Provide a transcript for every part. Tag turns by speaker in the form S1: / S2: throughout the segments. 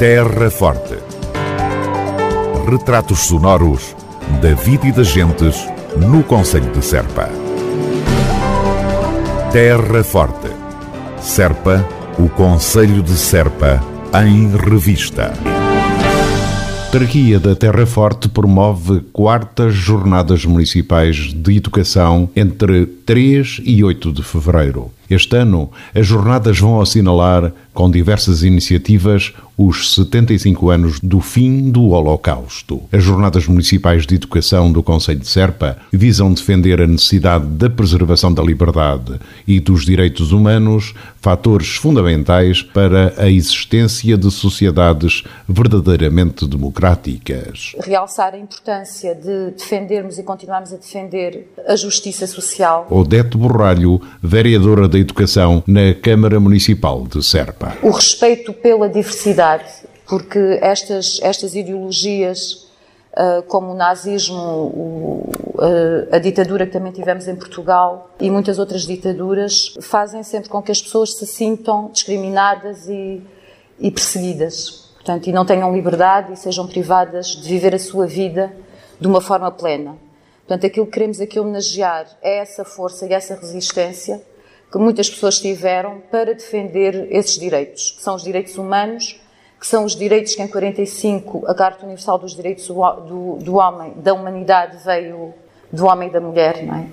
S1: Terra Forte. Retratos sonoros da vida e das gentes no Conselho de Serpa. Terra Forte. Serpa, o Conselho de Serpa, em revista.
S2: Autarquia da Terra Forte promove quartas Jornadas Municipais de Educação entre 3 e 8 de fevereiro. Este ano, as jornadas vão assinalar, com diversas iniciativas, os 75 anos do fim do Holocausto. As Jornadas Municipais de Educação do Conselho de Serpa visam defender a necessidade da preservação da liberdade e dos direitos humanos, fatores fundamentais para a existência de sociedades verdadeiramente democráticas.
S3: Realçar a importância de defendermos e continuarmos a defender a justiça social.
S2: Odete Borralho, vereadora da Educação na Câmara Municipal de Serpa.
S3: O respeito pela diversidade, porque estas, estas ideologias, uh, como o nazismo, uh, a ditadura que também tivemos em Portugal e muitas outras ditaduras, fazem sempre com que as pessoas se sintam discriminadas e, e perseguidas. Portanto, e não tenham liberdade e sejam privadas de viver a sua vida de uma forma plena. Portanto, aquilo que queremos aqui homenagear é essa força e essa resistência que muitas pessoas tiveram para defender esses direitos, que são os direitos humanos, que são os direitos que em 45 a Carta Universal dos Direitos do, do, do Homem, da Humanidade veio do homem e da mulher, é?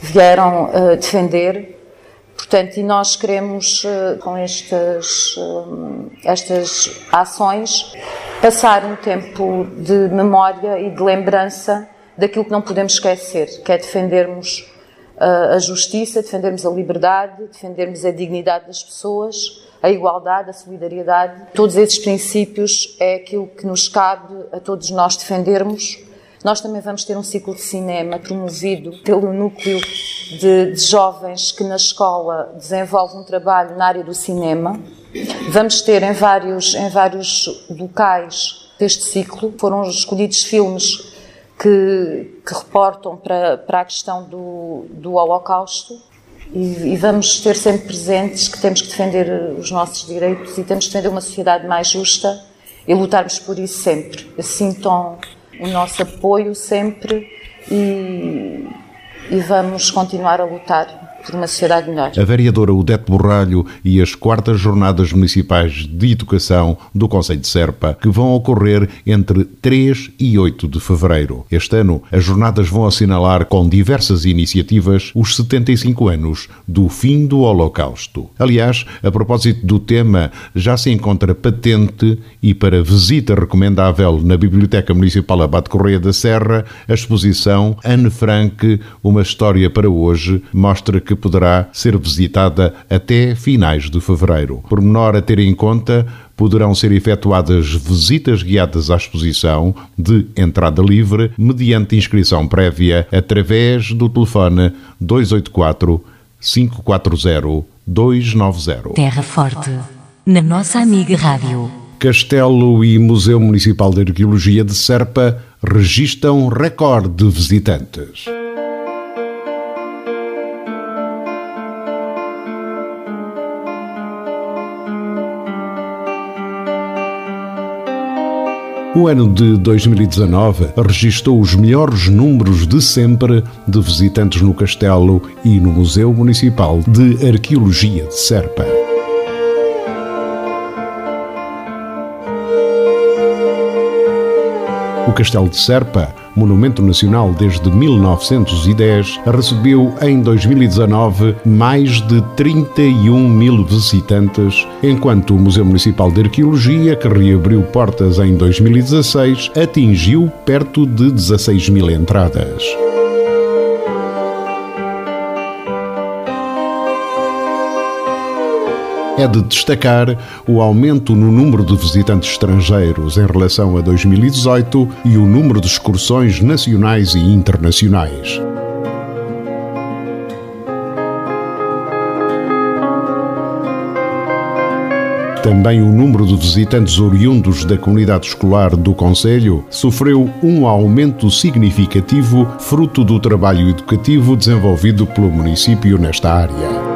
S3: Vieram uh, defender. Portanto, e nós queremos, uh, com estas, uh, estas ações, passar um tempo de memória e de lembrança daquilo que não podemos esquecer, que é defendermos a justiça, defendermos a liberdade, defendermos a dignidade das pessoas, a igualdade, a solidariedade. Todos esses princípios é aquilo que nos cabe a todos nós defendermos. Nós também vamos ter um ciclo de cinema promovido pelo núcleo de, de jovens que na escola desenvolve um trabalho na área do cinema. Vamos ter em vários, em vários locais deste ciclo, foram escolhidos filmes que, que reportam para, para a questão do, do Holocausto e, e, vamos ter sempre presentes que temos que defender os nossos direitos e temos que defender uma sociedade mais justa e lutarmos por isso sempre. Sintam o nosso apoio sempre e, e vamos continuar a lutar por uma sociedade melhor.
S2: A vereadora Udete Borralho e as quartas jornadas municipais de educação do Conselho de Serpa, que vão ocorrer entre 3 e 8 de fevereiro. Este ano, as jornadas vão assinalar com diversas iniciativas os 75 anos do fim do Holocausto. Aliás, a propósito do tema, já se encontra patente e para visita recomendável na Biblioteca Municipal Abate Correia da Serra, a exposição Anne Frank, uma história para hoje, mostra que que poderá ser visitada até finais de fevereiro. Por menor a ter em conta, poderão ser efetuadas visitas guiadas à exposição de entrada livre mediante inscrição prévia através do telefone 284 540 290.
S4: Terra Forte, na nossa amiga Rádio.
S2: Castelo e Museu Municipal de Arqueologia de Serpa registram recorde de visitantes. O ano de 2019 registrou os melhores números de sempre de visitantes no Castelo e no Museu Municipal de Arqueologia de Serpa. O Castelo de Serpa monumento nacional desde 1910, recebeu em 2019 mais de 31 mil visitantes, enquanto o Museu Municipal de Arqueologia, que reabriu portas em 2016, atingiu perto de 16 mil entradas. É de destacar o aumento no número de visitantes estrangeiros em relação a 2018 e o número de excursões nacionais e internacionais. Também o número de visitantes oriundos da comunidade escolar do Conselho sofreu um aumento significativo, fruto do trabalho educativo desenvolvido pelo município nesta área.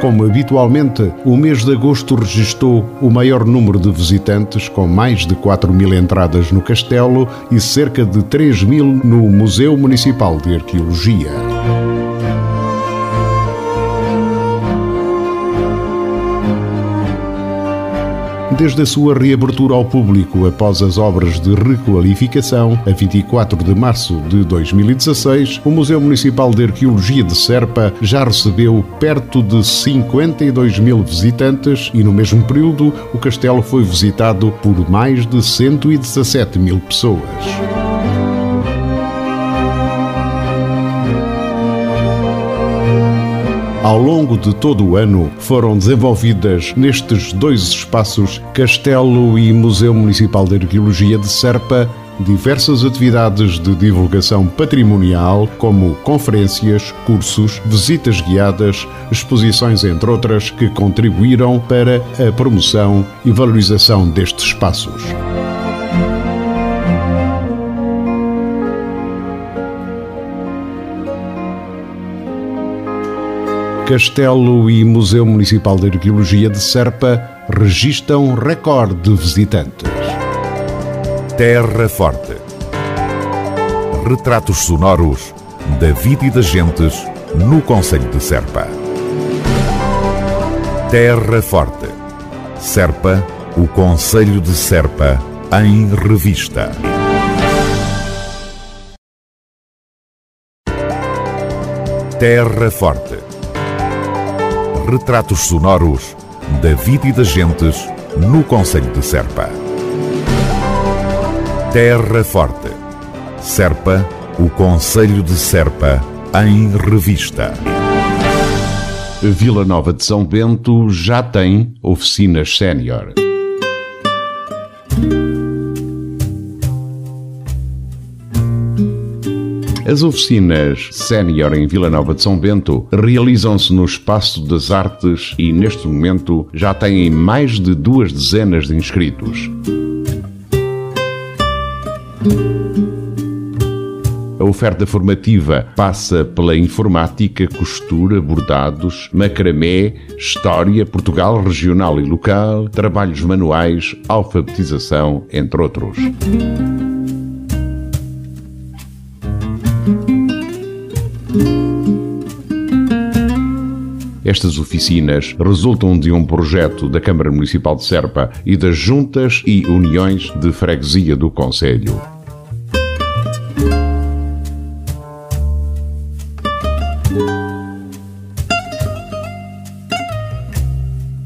S2: Como habitualmente, o mês de agosto registrou o maior número de visitantes, com mais de 4 mil entradas no castelo e cerca de 3 mil no Museu Municipal de Arqueologia. Desde a sua reabertura ao público após as obras de requalificação, a 24 de março de 2016, o Museu Municipal de Arqueologia de Serpa já recebeu perto de 52 mil visitantes e, no mesmo período, o castelo foi visitado por mais de 117 mil pessoas. Ao longo de todo o ano foram desenvolvidas nestes dois espaços, Castelo e Museu Municipal de Arqueologia de Serpa, diversas atividades de divulgação patrimonial, como conferências, cursos, visitas guiadas, exposições, entre outras, que contribuíram para a promoção e valorização destes espaços. Castelo e Museu Municipal de Arqueologia de Serpa registram recorde de visitantes.
S1: Terra Forte. Retratos sonoros da vida e das gentes no Conselho de Serpa. Terra Forte. Serpa, o Conselho de Serpa, em revista. Terra Forte retratos sonoros da vida e das gentes no Conselho de Serpa. Terra Forte. Serpa, o Conselho de Serpa, em revista.
S2: Vila Nova de São Bento já tem oficinas sénior. As oficinas sénior em Vila Nova de São Bento realizam-se no Espaço das Artes e, neste momento, já têm mais de duas dezenas de inscritos. A oferta formativa passa pela informática, costura, bordados, macramé, história, Portugal regional e local, trabalhos manuais, alfabetização, entre outros. Estas oficinas resultam de um projeto da Câmara Municipal de Serpa e das juntas e uniões de freguesia do Conselho.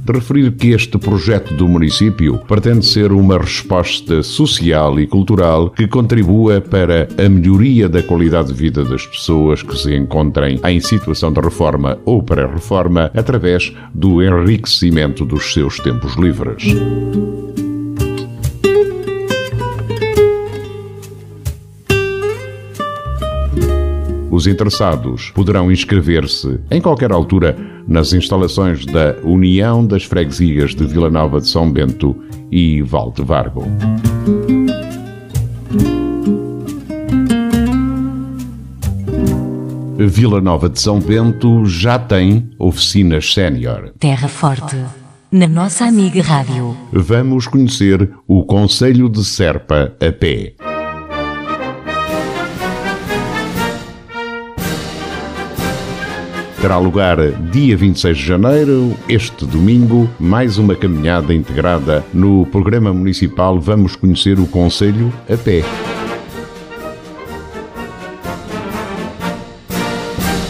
S2: De referir que este projeto do município pretende ser uma resposta social e cultural que contribua para a melhoria da qualidade de vida das pessoas que se encontrem em situação de reforma ou pré-reforma através do enriquecimento dos seus tempos livres. Os interessados poderão inscrever-se em qualquer altura nas instalações da União das Freguesias de Vila Nova de São Bento e Valdevargo. Vila Nova de São Bento já tem oficinas sénior.
S4: Terra Forte, na nossa amiga Rádio.
S2: Vamos conhecer o Conselho de Serpa a pé. Terá lugar dia 26 de janeiro, este domingo, mais uma caminhada integrada no programa municipal Vamos Conhecer o Conselho a Pé.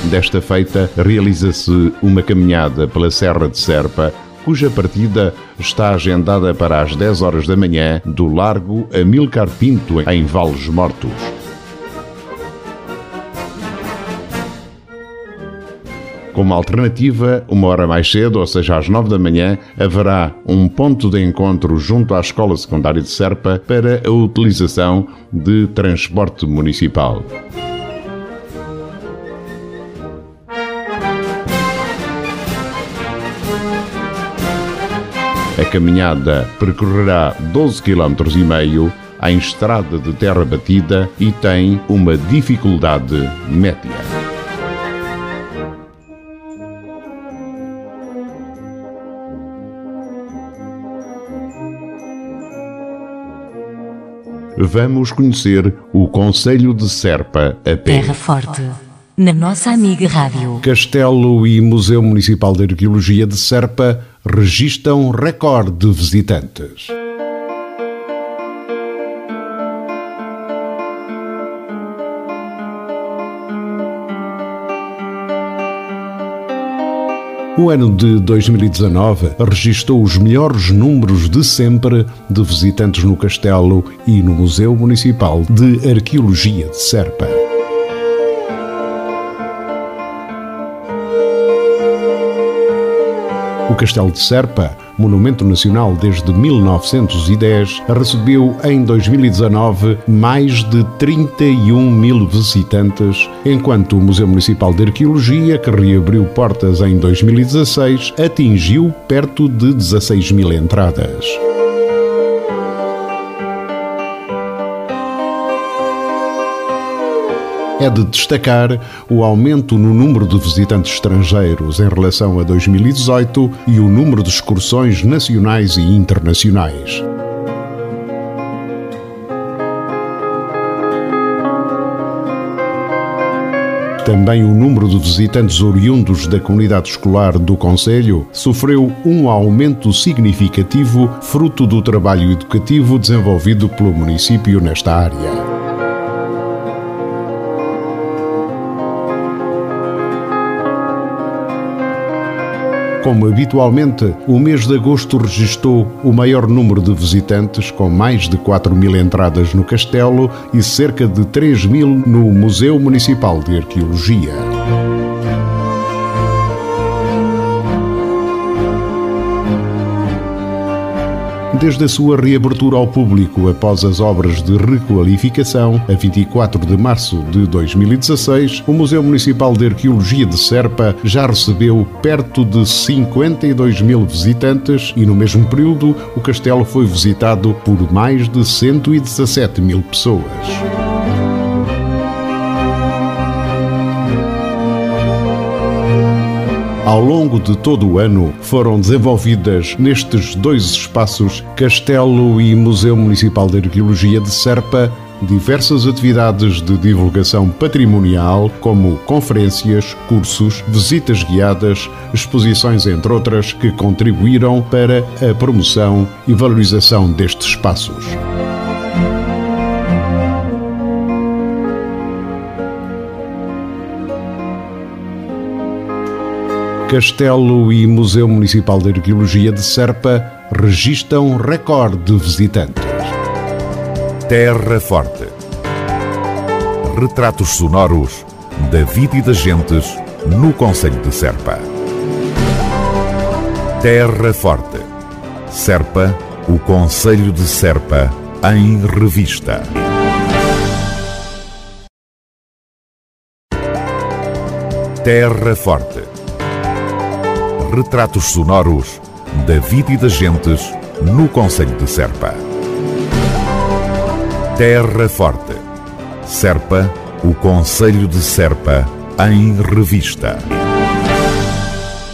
S2: Desta feita, realiza-se uma caminhada pela Serra de Serpa, cuja partida está agendada para as 10 horas da manhã do Largo Amilcar Pinto, em Vales Mortos. Como alternativa, uma hora mais cedo, ou seja, às nove da manhã, haverá um ponto de encontro junto à Escola Secundária de Serpa para a utilização de transporte municipal. A caminhada percorrerá 12 km e meio em estrada de terra batida e tem uma dificuldade média. Vamos conhecer o Conselho de Serpa a pé.
S4: Terra Forte, na nossa amiga Rádio.
S2: Castelo e Museu Municipal de Arqueologia de Serpa registram recorde de visitantes. O ano de 2019 registrou os melhores números de sempre de visitantes no Castelo e no Museu Municipal de Arqueologia de Serpa. O Castelo de Serpa, monumento nacional desde 1910, recebeu em 2019 mais de 31 mil visitantes, enquanto o Museu Municipal de Arqueologia, que reabriu portas em 2016, atingiu perto de 16 mil entradas. É de destacar o aumento no número de visitantes estrangeiros em relação a 2018 e o número de excursões nacionais e internacionais. Também o número de visitantes oriundos da comunidade escolar do Conselho sofreu um aumento significativo, fruto do trabalho educativo desenvolvido pelo município nesta área. Como habitualmente, o mês de agosto registrou o maior número de visitantes, com mais de 4 mil entradas no castelo e cerca de 3 mil no Museu Municipal de Arqueologia. Desde a sua reabertura ao público após as obras de requalificação, a 24 de março de 2016, o Museu Municipal de Arqueologia de Serpa já recebeu perto de 52 mil visitantes e, no mesmo período, o castelo foi visitado por mais de 117 mil pessoas. Ao longo de todo o ano foram desenvolvidas nestes dois espaços, Castelo e Museu Municipal de Arqueologia de Serpa, diversas atividades de divulgação patrimonial, como conferências, cursos, visitas guiadas, exposições, entre outras, que contribuíram para a promoção e valorização destes espaços. Castelo e Museu Municipal de Arqueologia de Serpa registram recorde de visitantes.
S1: Terra Forte. Retratos sonoros da vida e das gentes no Conselho de Serpa. Terra Forte. Serpa, o Conselho de Serpa, em revista. Terra Forte. Retratos sonoros da vida e das gentes no Conselho de Serpa. Terra Forte. Serpa, o Conselho de Serpa, em revista.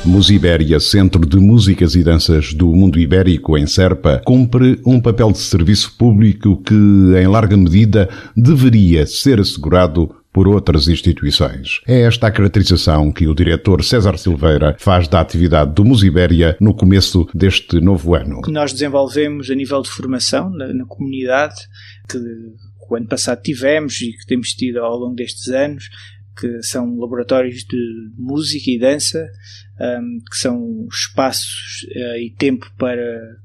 S2: Musibéria, Centro de Músicas e Danças do Mundo Ibérico em Serpa, cumpre um papel de serviço público que, em larga medida, deveria ser assegurado por outras instituições. É esta a caracterização que o diretor César Silveira faz da atividade do Musibéria no começo deste novo ano.
S5: Que nós desenvolvemos a nível de formação na, na comunidade, que o ano passado tivemos e que temos tido ao longo destes anos, que são laboratórios de música e dança, um, que são espaços uh, e tempo para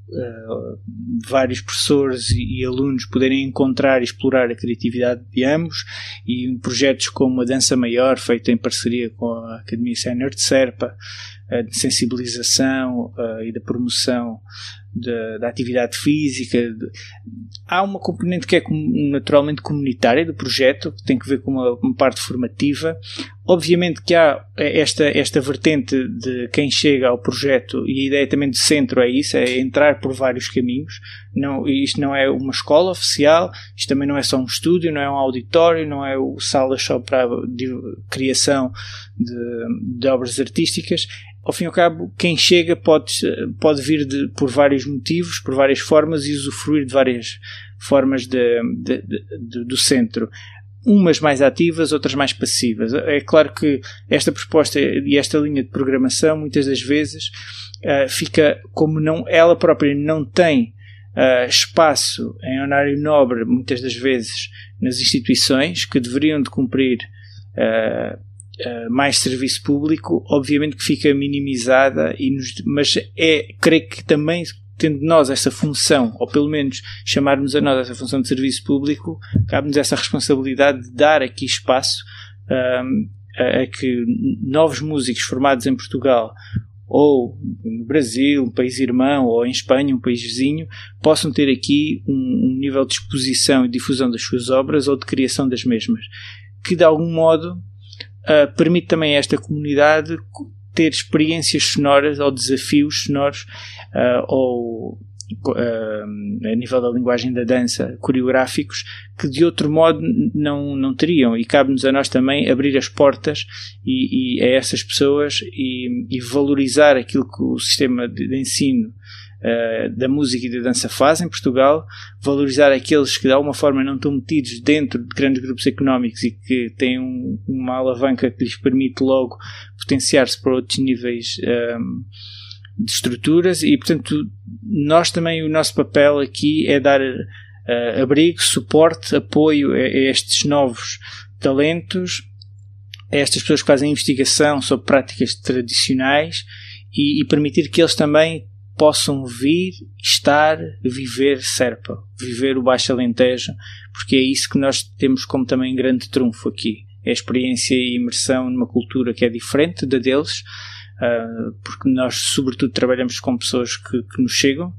S5: uh, vários professores e, e, alunos poderem encontrar e explorar a criatividade de ambos, e projetos como a Dança Maior, feito em parceria com a Academia Sénior de Serpa, uh, de sensibilização e da promoção da, da atividade física. Há uma componente que é naturalmente comunitária do projeto, que tem que ver com uma, uma, parte formativa. Obviamente que há esta, esta vertente de quem chega ao projeto, e a ideia também de centro é isso, é entrar por vários caminhos. Não, isto não é uma escola oficial, isto também não é só um estúdio, não é um auditório, não é o salas só para de criação de, de obras artísticas ao fim e ao cabo, quem chega pode, pode vir de, por vários motivos, por várias formas e usufruir de várias formas de, de, do centro. Umas mais ativas, outras mais passivas. É claro que esta proposta e esta linha de programação, muitas das vezes, uh, fica como não, ela própria não tem uh, espaço em horário nobre, muitas das vezes, nas instituições que deveriam de cumprir uh, mais serviço público, obviamente que fica minimizada, e nos, mas é, creio que também tendo nós essa função, ou pelo menos chamarmos a nós essa função de serviço público, cabe-nos essa responsabilidade de dar aqui espaço um, a, a, que novos músicos formados em Portugal ou no Brasil, um país irmão, ou em Espanha, um país vizinho, possam ter aqui um, um nível de exposição e difusão das suas obras ou de criação das mesmas, que de algum modo uh, permite também a esta comunidade ter experiências sonoras ou desafios sonoros uh, ou uh, a nível da linguagem da dança, coreográficos, que de outro modo não, não teriam. E cabe-nos a nós também abrir as portas e, e a essas pessoas e, e, valorizar aquilo que o sistema de, de ensino uh, da música e da dança faz em Portugal, valorizar aqueles que de alguma forma não estão metidos dentro de grandes grupos económicos e que têm um, uma alavanca que lhes permite logo potenciar-se para outros níveis. Um, de estruturas e, portanto, nós também, o nosso papel aqui é dar uh, abrigo, suporte, apoio a, a, estes novos talentos, a estas pessoas que fazem investigação sobre práticas tradicionais e, e permitir que eles também possam vir, estar, viver Serpa, viver o Baixo Alentejo, porque é isso que nós temos como também grande trunfo aqui. É a experiência e imersão numa cultura que é diferente da deles, uh, porque nós, sobretudo, trabalhamos com pessoas que, que nos chegam,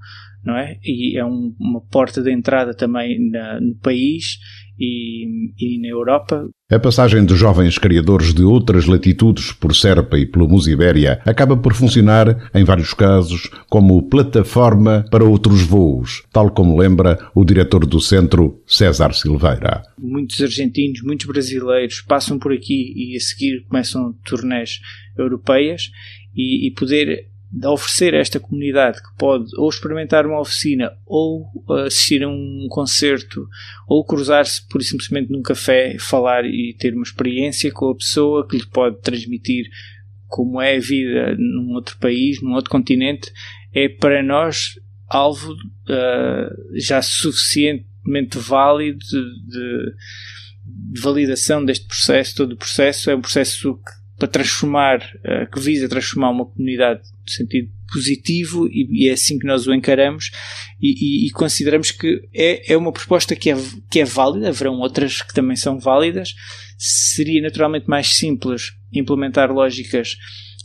S5: não é? E é um, uma porta de entrada também na, no país e, e, na Europa.
S2: A passagem de jovens criadores de outras latitudes por Serpa e pelo Musibéria acaba por funcionar, em vários casos, como plataforma para outros voos, tal como lembra o diretor do centro, César Silveira.
S5: Muitos argentinos, muitos brasileiros passam por aqui e a seguir começam turnés europeias e, e poder oferecer a esta comunidade que pode ou experimentar uma oficina ou assistir a um concerto ou cruzar-se por simplesmente num café, falar e ter uma experiência com a pessoa que lhe pode transmitir como é a vida num outro país, num outro continente, é para nós alvo uh, já suficientemente válido de, de, de, validação deste processo. Todo o processo é um processo que para transformar, uh, que visa transformar uma comunidade no sentido positivo e, e, é assim que nós o encaramos e, e, e, consideramos que é, é uma proposta que é, que é válida, haverão outras que também são válidas. Seria naturalmente mais simples implementar lógicas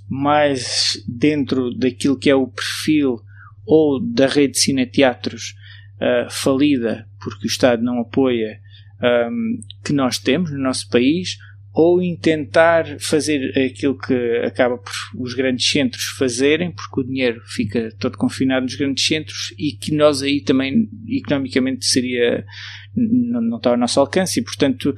S5: mais dentro daquilo que é o perfil ou da rede de cineteatros uh, falida, porque o Estado não apoia, um, ehm, que nós temos no nosso país, ou em tentar fazer aquilo que acaba por os grandes centros fazerem, porque o dinheiro fica todo confinado nos grandes centros e que nós aí também economicamente seria não, não está ao nosso alcance e portanto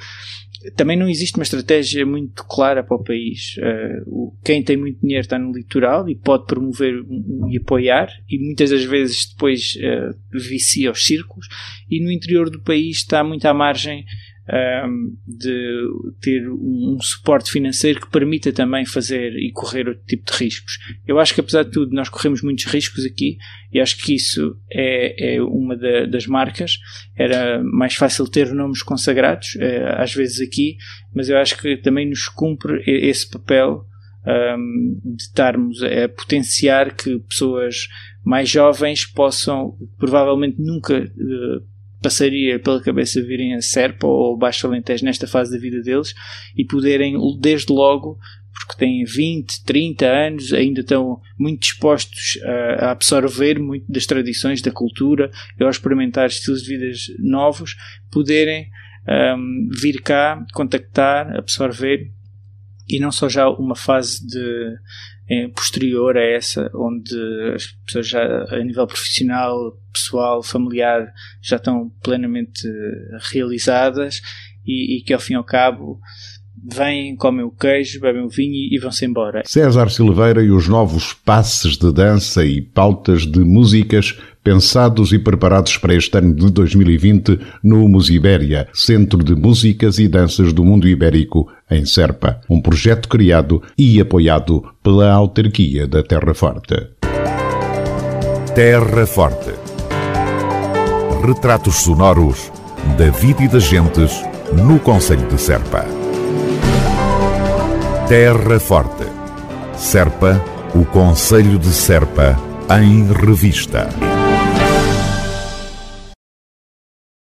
S5: também não existe uma estratégia muito clara para o país. Uh, quem tem muito dinheiro está no litoral e pode promover e apoiar, e muitas das vezes depois uh, vicia os círculos, e no interior do país está muito à margem um, de ter um, suporte financeiro que permita também fazer e correr outro tipo de riscos. Eu acho que apesar de tudo nós corremos muitos riscos aqui e acho que isso é, é uma da, das marcas. Era mais fácil ter nomes consagrados, é, às vezes aqui, mas eu acho que também nos cumpre esse papel um, de estarmos a potenciar que pessoas mais jovens possam, provavelmente nunca uh, passaria pela cabeça virem a Serpa ou Baixo Alentejo nesta fase da vida deles e poderem, desde logo, porque têm 20, 30 anos, ainda estão muito dispostos a, absorver muito das tradições, da cultura e a experimentar estilos de vida novos, poderem um, vir cá, contactar, absorver e não só já uma fase de posterior a essa, onde as pessoas já a nível profissional, pessoal, familiar já estão plenamente realizadas e, e que ao fim e ao cabo vêm, comem o queijo, bebem o vinho e vão-se embora.
S2: César Silveira e os novos passes de dança e pautas de músicas pensados e preparados para este ano de 2020 no Musibéria, Centro de Músicas e Danças do Mundo Ibérico, em Serpa. Um projeto criado e apoiado pela autarquia da Terra Forte.
S1: Terra Forte. Retratos sonoros da vida e das gentes no Conselho de Serpa. Terra Forte. Serpa, o Conselho de Serpa, em revista.